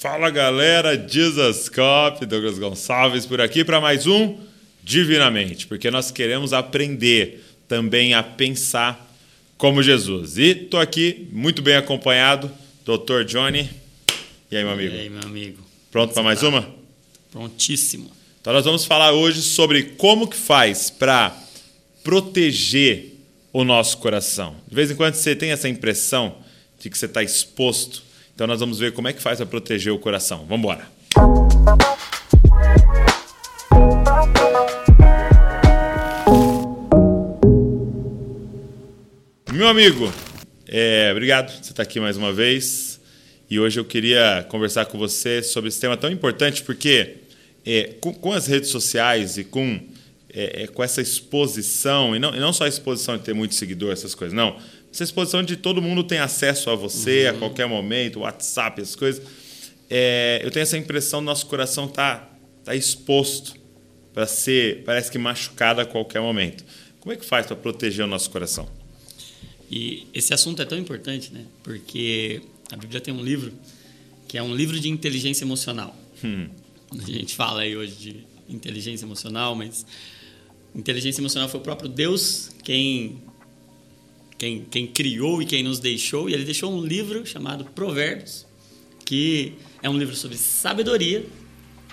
Fala galera, Jesus Cop, Douglas Gonçalves por aqui para mais um Divinamente, porque nós queremos aprender também a pensar como Jesus. E tô aqui muito bem acompanhado, Dr. Johnny. E aí, meu amigo? E aí, meu amigo? Pronto para mais tá? uma? Prontíssimo. Então nós vamos falar hoje sobre como que faz para proteger o nosso coração. De vez em quando você tem essa impressão de que você está exposto. Então nós vamos ver como é que faz para proteger o coração. Vamos embora. Meu amigo, é, obrigado por você estar aqui mais uma vez. E hoje eu queria conversar com você sobre esse tema tão importante, porque é, com, com, as redes sociais e com, é, é, com essa exposição, e não, e não só a exposição de ter muito seguidor, essas coisas, não. Essa exposição de todo mundo tem acesso a você uhum. a qualquer momento, WhatsApp, essas coisas. É, eu tenho essa impressão do nosso coração tá, tá exposto para ser, parece que machucado a qualquer momento. Como é que faz para proteger o nosso coração? E esse assunto é tão importante, né? Porque a Bíblia tem um livro que é um livro de inteligência emocional. Hum. A gente fala aí hoje de inteligência emocional, mas inteligência emocional foi o próprio Deus quem, quem, quem criou e quem nos deixou. E ele deixou um livro chamado Provérbios, que é um livro sobre sabedoria.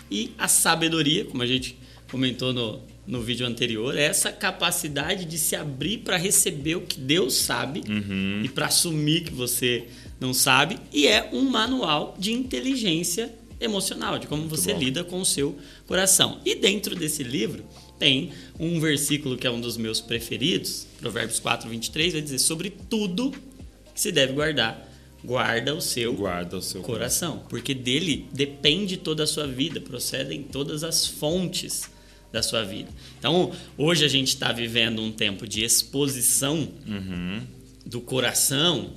E a sabedoria, como a gente comentou no, no vídeo anterior, é essa capacidade de se abrir para receber o que Deus sabe uhum. e para assumir que você não sabe. E é um manual de inteligência emocional, de como Muito você bom. lida com o seu coração. E dentro desse livro tem um versículo que é um dos meus preferidos, Provérbios 4, 23, vai dizer: Sobre tudo que se deve guardar, guarda o seu, guarda o seu coração, coração, porque dele depende toda a sua vida, procedem todas as fontes da sua vida. Então, hoje a gente está vivendo um tempo de exposição uhum. do coração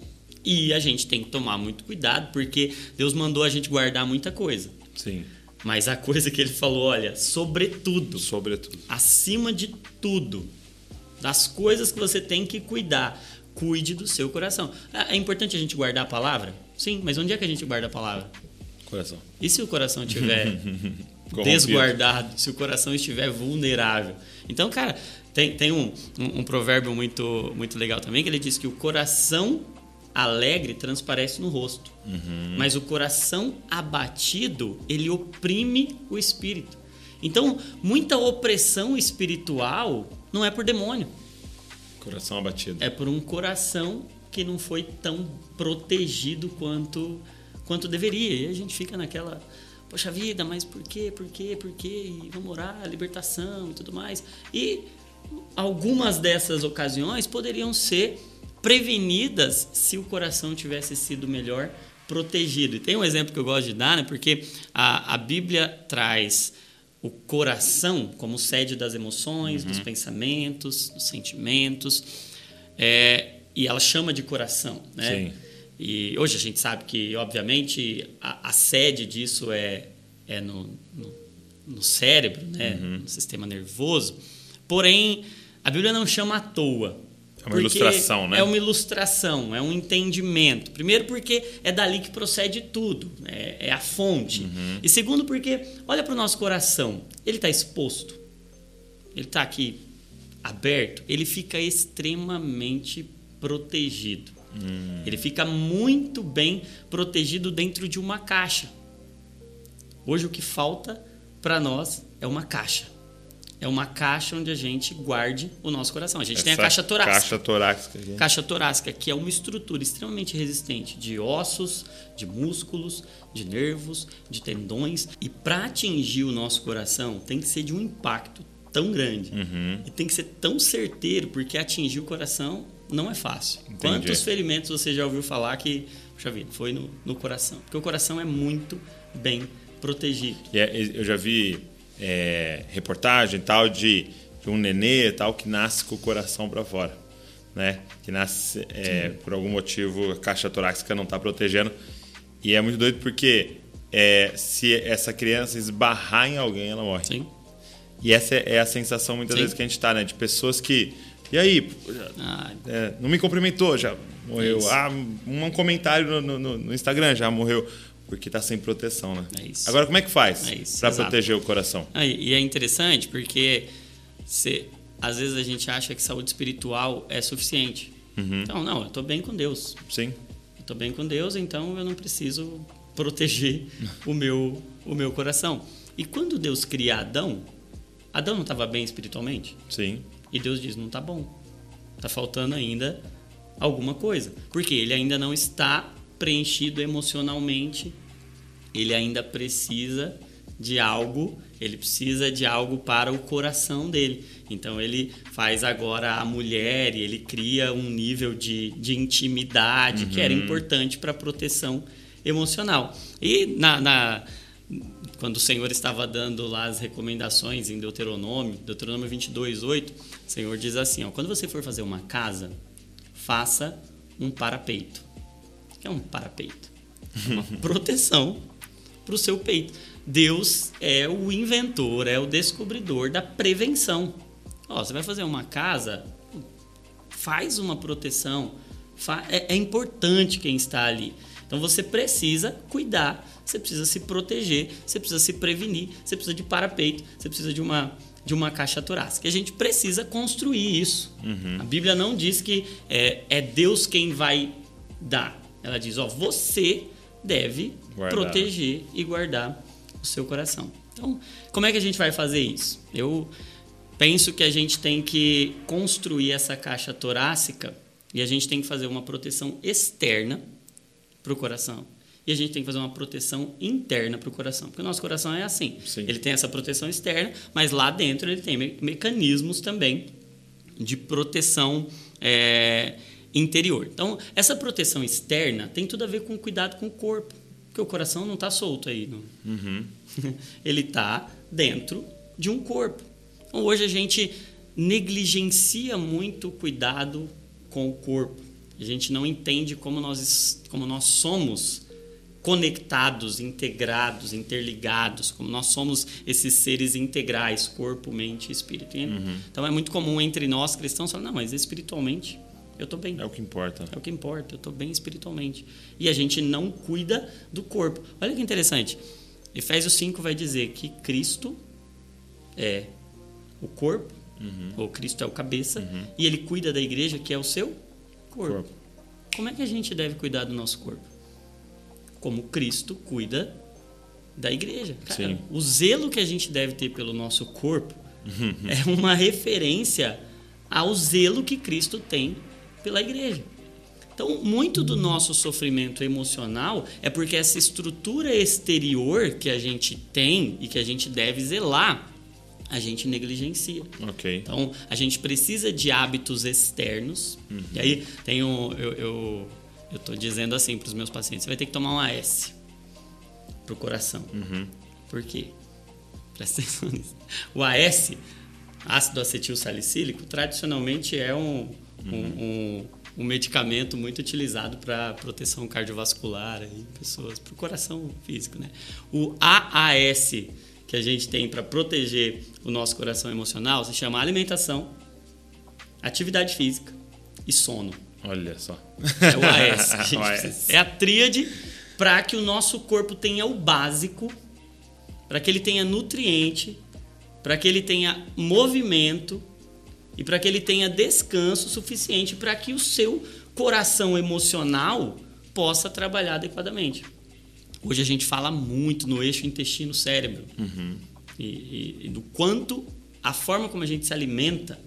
e a gente tem que tomar muito cuidado, porque Deus mandou a gente guardar muita coisa. Sim. Mas a coisa que ele falou, olha, sobretudo. Sobretudo. Acima de tudo. Das coisas que você tem que cuidar. Cuide do seu coração. É, é importante a gente guardar a palavra? Sim, mas onde é que a gente guarda a palavra? Coração. E se o coração estiver desguardado, se o coração estiver vulnerável? Então, cara, tem, tem um, um, um provérbio muito, muito legal também que ele diz que o coração alegre transparece no rosto, uhum. mas o coração abatido ele oprime o espírito. Então, muita opressão espiritual não é por demônio. Coração abatido. É por um coração que não foi tão protegido quanto quanto deveria. E a gente fica naquela, poxa vida, mas por quê? Por quê? Por quê? E vamos orar, libertação e tudo mais. E algumas dessas ocasiões poderiam ser prevenidas se o coração tivesse sido melhor protegido. E tem um exemplo que eu gosto de dar, né? porque a, a Bíblia traz o coração como sede das emoções, uhum. dos pensamentos, dos sentimentos, é, e ela chama de coração. Né? Sim. E hoje a gente sabe que, obviamente, a, a sede disso é, é no, no, no cérebro, né? Uhum. no sistema nervoso. Porém, a Bíblia não chama à toa. É uma ilustração, né? É uma ilustração, é um entendimento. Primeiro, porque é dali que procede tudo, é, é a fonte. Uhum. E segundo, porque olha para o nosso coração, ele está exposto, ele está aqui aberto, ele fica extremamente protegido. Hum. Ele fica muito bem protegido dentro de uma caixa. Hoje o que falta para nós é uma caixa é uma caixa onde a gente guarde o nosso coração. A gente Essa tem a caixa torácica. Caixa torácica. Aqui. Caixa torácica, que é uma estrutura extremamente resistente de ossos, de músculos, de nervos, de tendões. E para atingir o nosso coração, tem que ser de um impacto tão grande. Uhum. E tem que ser tão certeiro, porque atingir o coração não é fácil. Entendi. Quantos ferimentos você já ouviu falar que, puxa vida, foi no, no coração? Porque o coração é muito bem protegido. É, eu já vi é, reportagem tal de, de, um nenê tal que nasce com o coração para fora, né? Que nasce é, por algum motivo a caixa torácica não está protegendo e é muito doido porque é, se essa criança esbarrar em alguém ela morre. Sim. E essa é, é a sensação muitas Sim. vezes que a gente está, né? De pessoas que e aí, ah, é, não me cumprimentou, já morreu. Ah, um comentário no, no, no Instagram já morreu Porque está sem proteção, né? É isso. Agora, como é que faz É para proteger o coração? Ah, e é interessante porque às vezes a gente acha que saúde espiritual é suficiente. Uhum. Então, não, eu estou bem com Deus. Sim. Eu estou bem com Deus, então eu não preciso proteger o meu, o meu coração. E quando Deus cria Adão, Adão não estava bem espiritualmente? Sim. E Deus diz: não está bom. Está faltando ainda alguma coisa. Porque ele ainda não está preenchido emocionalmente. Ele ainda precisa de algo. Ele precisa de algo para o coração dele. Então ele faz agora a mulher e ele cria um nível de, de intimidade que era importante para a proteção emocional. E na, na- quando o Senhor estava dando lá as recomendações em Deuteronômio, Deuteronômio 22, 8, o Senhor diz assim, ó, quando você for fazer uma casa, faça um parapeito. É um parapeito? É uma proteção para o seu peito. Deus é o inventor, é o descobridor da prevenção. Ó, você vai fazer uma casa, faz uma proteção. É, é importante quem está ali. Então você precisa cuidar, você precisa se proteger, você precisa se prevenir, você precisa de parapeito, você precisa de uma, de uma caixa torácica. A gente precisa construir isso. A Bíblia não diz que é, é Deus quem vai dar. Ela diz, ó, você deve Guardar. proteger e guardar o seu coração. Então, como é que a gente vai fazer isso? Eu penso que a gente tem que construir essa caixa torácica e a gente tem que fazer uma proteção externa para o coração. E a gente tem que fazer uma proteção interna para o coração. Porque o nosso coração é assim. Sim. Ele tem essa proteção externa, mas lá dentro ele tem me- mecanismos também de proteção é, interior. Então, essa proteção externa tem tudo a ver com cuidado com o corpo. Porque o coração não está solto aí. Não, Uhum. ele está dentro de um corpo. Então, hoje a gente negligencia muito o cuidado com o corpo. A gente não entende como nós, como nós somos conectados, integrados, interligados, como nós somos esses seres integrais, corpo, mente e espírito. E, Então é muito comum entre nós cristãos falar, não, mas espiritualmente eu estou bem. É o que importa. É o que importa, eu estou bem espiritualmente. E a gente não cuida do corpo. Olha que interessante. Efésios 5 vai dizer que Cristo é o corpo, ou Cristo é o cabeça, e ele cuida da igreja, que é o seu corpo. Corpo. Como é que a gente deve cuidar do nosso corpo? Como Cristo cuida da igreja. Cara, o zelo que a gente deve ter pelo nosso corpo é uma referência ao zelo que Cristo tem pela igreja. Então, muito do nosso sofrimento emocional é porque essa estrutura exterior que a gente tem e que a gente deve zelar, a gente negligencia. Ok. Então, a gente precisa de hábitos externos. E aí, tem um, eu, eu, eu tô dizendo assim para os meus pacientes: você vai ter que tomar um AS pro coração. Por quê? Presta atenção nisso. O AS, ácido acetil salicílico, tradicionalmente é um, um, um, um medicamento muito utilizado para proteção cardiovascular em pessoas, para o coração físico. Né? O AAS que a gente tem para proteger o nosso coração emocional se chama alimentação, atividade física e sono. Olha só. É o AS. A gente O AS. É a tríade para que o nosso corpo tenha o básico, para que ele tenha nutriente, para que ele tenha movimento e para que ele tenha descanso suficiente para que o seu coração emocional possa trabalhar adequadamente. Hoje a gente fala muito no eixo intestino-cérebro e, e- e do quanto a forma como a gente se alimenta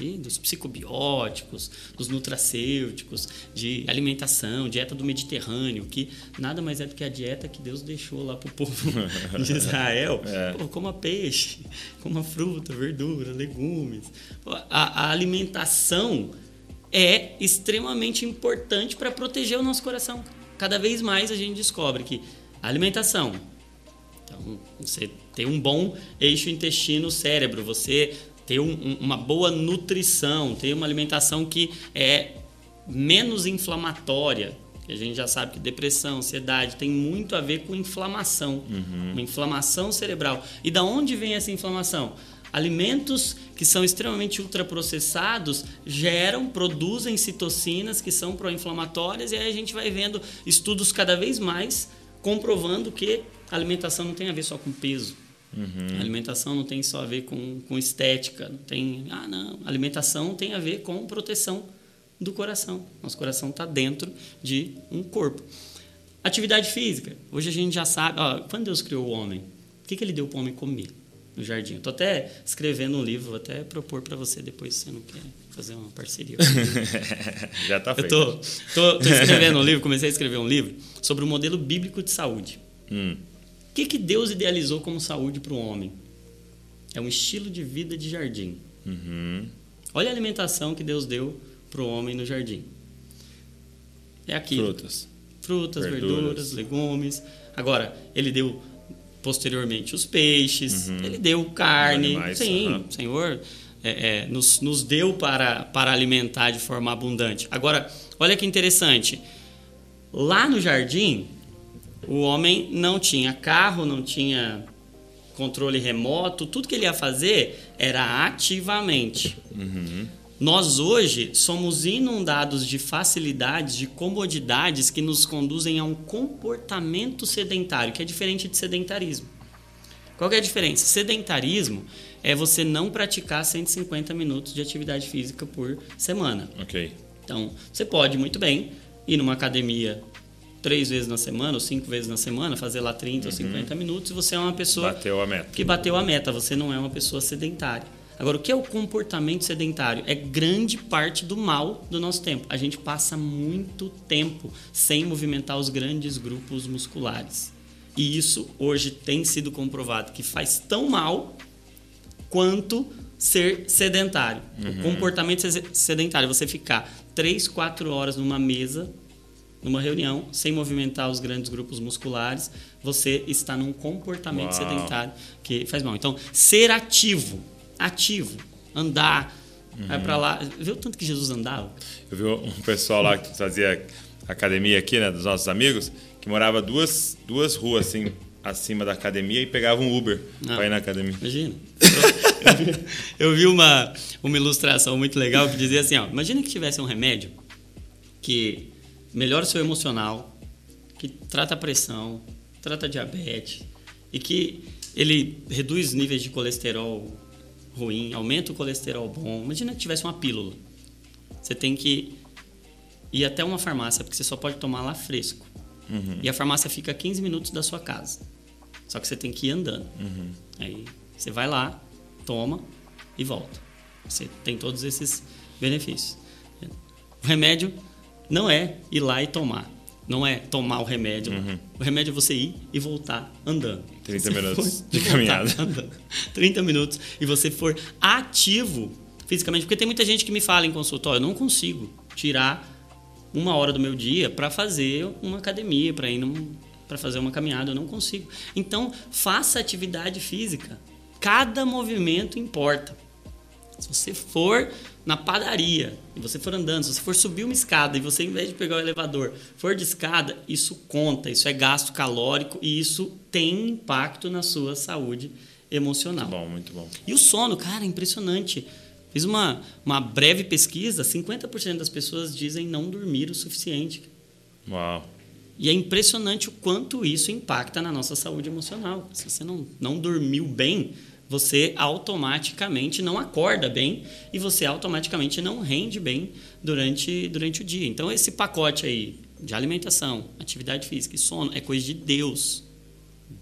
e dos psicobióticos, dos nutracêuticos, de alimentação, dieta do Mediterrâneo, que nada mais é do que a dieta que Deus deixou lá para o povo de Israel. É. Pô, coma peixe, coma fruta, verdura, legumes. Pô, A, a alimentação é extremamente importante para proteger o nosso coração. Cada vez mais a gente descobre que a alimentação, então, você ter um bom eixo intestino-cérebro, você ter um- um- uma boa nutrição, ter uma alimentação que é menos inflamatória. A gente já sabe que depressão, ansiedade tem muito a ver com inflamação, uma inflamação cerebral. E da onde vem essa inflamação? Alimentos que são extremamente ultraprocessados geram, produzem citocinas que são pró-inflamatórias e aí a gente vai vendo estudos cada vez mais comprovando que a alimentação não tem a ver só com peso. Uhum. A alimentação não tem só a ver com, com estética, não tem. Ah, não. A alimentação tem a ver com proteção do coração. Nosso coração está dentro de um corpo. Atividade física. Hoje a gente já sabe. Ó, quando Deus criou o homem, o que, que ele deu para o homem comer no jardim? Estou até escrevendo um livro, vou até propor para você depois, se você não quer fazer uma parceria. já está feito. Eu estou escrevendo um livro, comecei a escrever um livro sobre o modelo bíblico de saúde. Hum. O que, que Deus idealizou como saúde para o homem? É um estilo de vida de jardim. Uhum. Olha a alimentação que Deus deu para o homem no jardim. É aquilo. Frutas. Frutas, verduras, verduras legumes. Agora, ele deu posteriormente os peixes, uhum. ele deu carne. Animais, Sim, uhum. Senhor é, é, nos, nos deu para, para alimentar de forma abundante. Agora, olha que interessante. Lá no jardim, o homem não tinha carro, não tinha controle remoto, tudo que ele ia fazer era ativamente. Uhum. Nós hoje somos inundados de facilidades, de comodidades que nos conduzem a um comportamento sedentário, que é diferente de sedentarismo. Qual é a diferença? Sedentarismo é você não praticar 150 minutos de atividade física por semana. Ok. Então, você pode muito bem ir numa academia três vezes na semana ou cinco vezes na semana, fazer lá 30 uhum. ou 50 minutos e você é uma pessoa bateu a meta. que bateu a meta. Você não é uma pessoa sedentária. Agora, o que é o comportamento sedentário? É grande parte do mal do nosso tempo. A gente passa muito tempo sem movimentar os grandes grupos musculares. E isso hoje tem sido comprovado que faz tão mal quanto ser sedentário. Uhum. O comportamento sedentário, você ficar 3, 4 horas numa mesa, numa reunião, sem movimentar os grandes grupos musculares, você está num comportamento Uau. sedentário que faz mal. Então, ser ativo ativo, andar, uhum. vai para lá. Viu tanto que Jesus andava? Eu vi um pessoal lá que fazia academia aqui, né, dos nossos amigos, que morava duas, duas ruas assim acima da academia e pegava um Uber para ir na academia. Imagina. Eu, vi, eu vi uma, uma ilustração muito legal que dizia assim, ó, imagina que tivesse um remédio que melhora o seu emocional, que trata a pressão, trata a diabetes e que ele reduz níveis de colesterol ruim, aumenta o colesterol bom. Imagina que tivesse uma pílula. Você tem que ir até uma farmácia, porque você só pode tomar lá fresco. Uhum. E a farmácia fica a 15 minutos da sua casa. Só que você tem que ir andando. Uhum. Aí você vai lá, toma e volta. Você tem todos esses benefícios. O remédio não é ir lá e tomar. Não é tomar o remédio. Uhum. O remédio é você ir e voltar andando. 30 minutos de caminhada. Andando. 30 minutos. E você for ativo fisicamente. Porque tem muita gente que me fala em consultório, eu não consigo tirar uma hora do meu dia para fazer uma academia, para ir para fazer uma caminhada, eu não consigo. Então, faça atividade física. Cada movimento importa. Se você for na padaria e você for andando, se você for subir uma escada e você, em vez de pegar o elevador, for de escada, isso conta, isso é gasto calórico e isso tem impacto na sua saúde emocional. Muito bom, muito bom. E o sono, cara, é impressionante. Fiz uma, uma breve pesquisa, 50% das pessoas dizem não dormir o suficiente. Uau. E é impressionante o quanto isso impacta na nossa saúde emocional. Se você não, não dormiu bem, você automaticamente não acorda bem e você automaticamente não rende bem durante, durante o dia. Então, esse pacote aí de alimentação, atividade física e sono é coisa de Deus.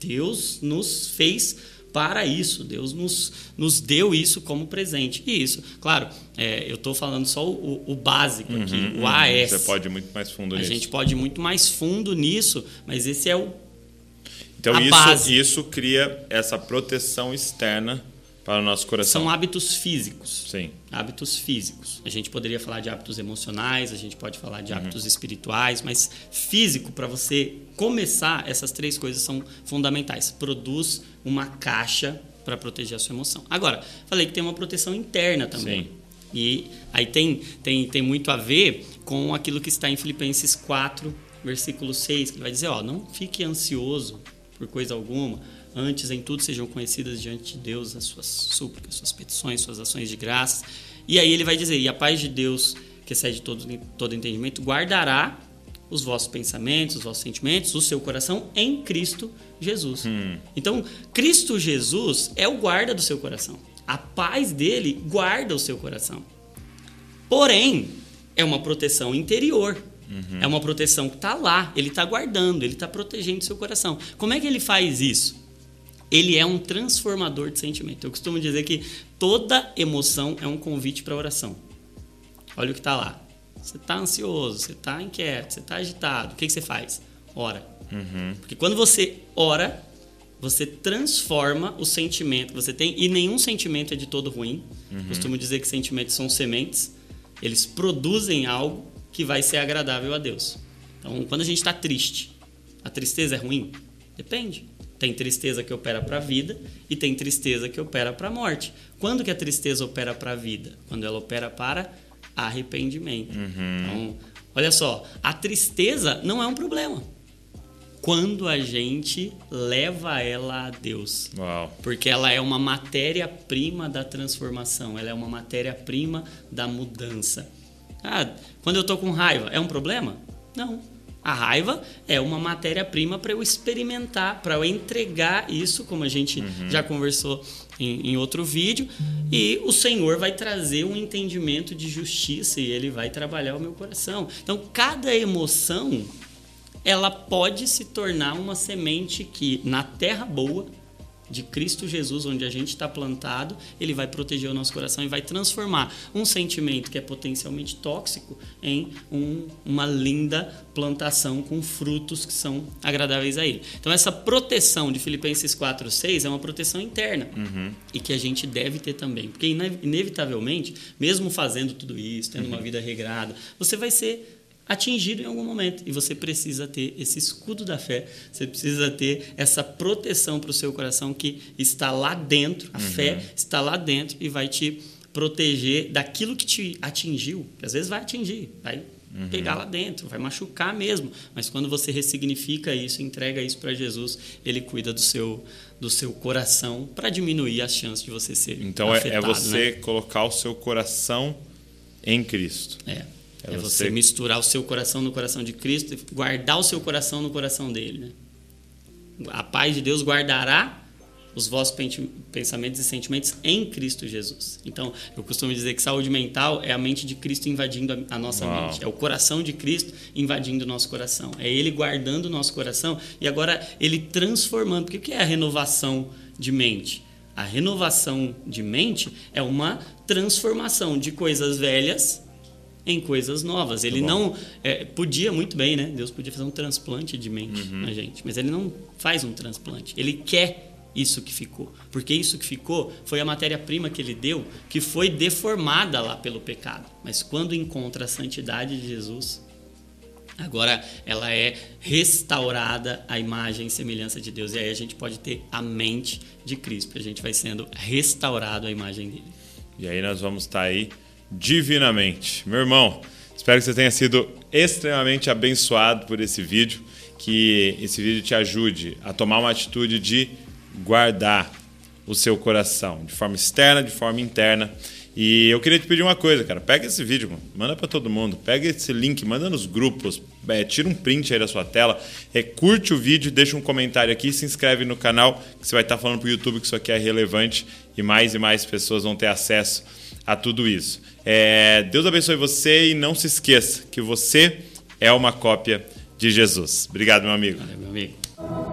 Deus nos fez para isso, Deus nos, nos deu isso como presente. E isso, claro, é, eu estou falando só o, o básico aqui, uhum, o AS. Você pode ir muito mais fundo a nisso. A gente pode ir muito mais fundo nisso, mas esse é o então isso, isso cria essa proteção externa para o nosso coração. São hábitos físicos. Sim. Hábitos físicos. A gente poderia falar de hábitos emocionais, a gente pode falar de uhum. hábitos espirituais, mas físico, para você começar, essas três coisas são fundamentais. Produz uma caixa para proteger a sua emoção. Agora, falei que tem uma proteção interna também. Sim. E aí tem, tem, tem muito a ver com aquilo que está em Filipenses 4, versículo 6, que vai dizer, ó, não fique ansioso por coisa alguma. Antes, em tudo, sejam conhecidas diante de Deus as suas súplicas, suas petições, suas ações de graças. E aí ele vai dizer: E a paz de Deus, que excede todo, todo entendimento, guardará os vossos pensamentos, os vossos sentimentos, o seu coração em Cristo Jesus. Hum. Então, Cristo Jesus é o guarda do seu coração. A paz dele guarda o seu coração. Porém, é uma proteção interior. Uhum. É uma proteção que está lá, ele está guardando, ele está protegendo seu coração. Como é que ele faz isso? Ele é um transformador de sentimento. Eu costumo dizer que toda emoção é um convite para oração. Olha o que está lá. Você está ansioso, você está inquieto, você está agitado. O que, que, você faz? Ora. Uhum. Porque quando você ora, você transforma o sentimento. Você tem e nenhum sentimento é de todo ruim. Uhum. Costumo dizer que sentimentos são sementes. Eles produzem algo que vai ser agradável a Deus. Então, quando a gente está triste, a tristeza é ruim? Depende. Tem tristeza que opera para a vida e tem tristeza que opera para a morte. Quando que a tristeza opera para a vida? Quando ela opera para arrependimento. Uhum. Então, olha só, a tristeza não é um problema. Quando a gente leva ela a Deus. Uau. Porque ela é uma matéria-prima da transformação, ela é uma matéria-prima da mudança. Ah, quando eu tô com raiva, é um problema? Não. A raiva é uma matéria-prima para eu experimentar, para eu entregar isso, como a gente uhum. já conversou em, em, outro vídeo, e o Senhor vai trazer um entendimento de justiça e ele vai trabalhar o meu coração. Então, cada emoção ela pode se tornar uma semente que na terra boa de Cristo Jesus, onde a gente está plantado, ele vai proteger o nosso coração e vai transformar um sentimento que é potencialmente tóxico em um, uma linda plantação com frutos que são agradáveis a ele. Então, essa proteção de Filipenses 4, 6 é uma proteção interna uhum. e que a gente deve ter também, porque inevitavelmente, mesmo fazendo tudo isso, tendo uhum. uma vida regrada, você vai ser atingido em algum momento. E você precisa ter esse escudo da fé, você precisa ter essa proteção para o seu coração que está lá dentro, a uhum. fé está lá dentro e vai te proteger daquilo que te atingiu, que às vezes vai atingir, vai uhum. pegar lá dentro, vai machucar mesmo, mas quando você ressignifica isso, entrega isso para Jesus, ele cuida do seu do seu coração para diminuir as chances de você ser Então afetado, é, é você né? colocar o seu coração em Cristo. É. É, é você... misturar o seu coração no coração de Cristo e guardar o seu coração no coração dele. Né? A paz de Deus guardará os vossos pensamentos e sentimentos em Cristo Jesus. Então, eu costumo dizer que saúde mental é a mente de Cristo invadindo a nossa Uau. mente. É o coração de Cristo invadindo o nosso coração. É Ele guardando o nosso coração e agora Ele transformando. Porque o que é a renovação de mente? A renovação de mente é uma transformação de coisas velhas em coisas novas. Ele não é, podia muito bem, né? Deus podia fazer um transplante de mente uhum. na gente, mas ele não faz um transplante. Ele quer isso que ficou, porque isso que ficou foi a matéria-prima que ele deu, que foi deformada lá pelo pecado. Mas quando encontra a santidade de Jesus, agora ela é restaurada à imagem e semelhança de Deus. E aí a gente pode ter a mente de Cristo, a gente vai sendo restaurado à imagem dele. E aí nós vamos estar tá aí divinamente. Meu irmão, espero que você tenha sido extremamente abençoado por esse vídeo, que esse vídeo te ajude a tomar uma atitude de guardar o seu coração, de forma externa, de forma interna. E eu queria te pedir uma coisa, cara. Pega esse vídeo, mano. manda para todo mundo. Pega esse link, manda nos grupos. É, tira um print aí da sua tela. É, curte o vídeo, deixa um comentário aqui, se inscreve no canal, que você vai estar falando pro YouTube que isso aqui é relevante e mais e mais pessoas vão ter acesso a tudo isso. É, Deus abençoe você e não se esqueça que você é uma cópia de Jesus. Obrigado, meu amigo. Valeu, meu amigo.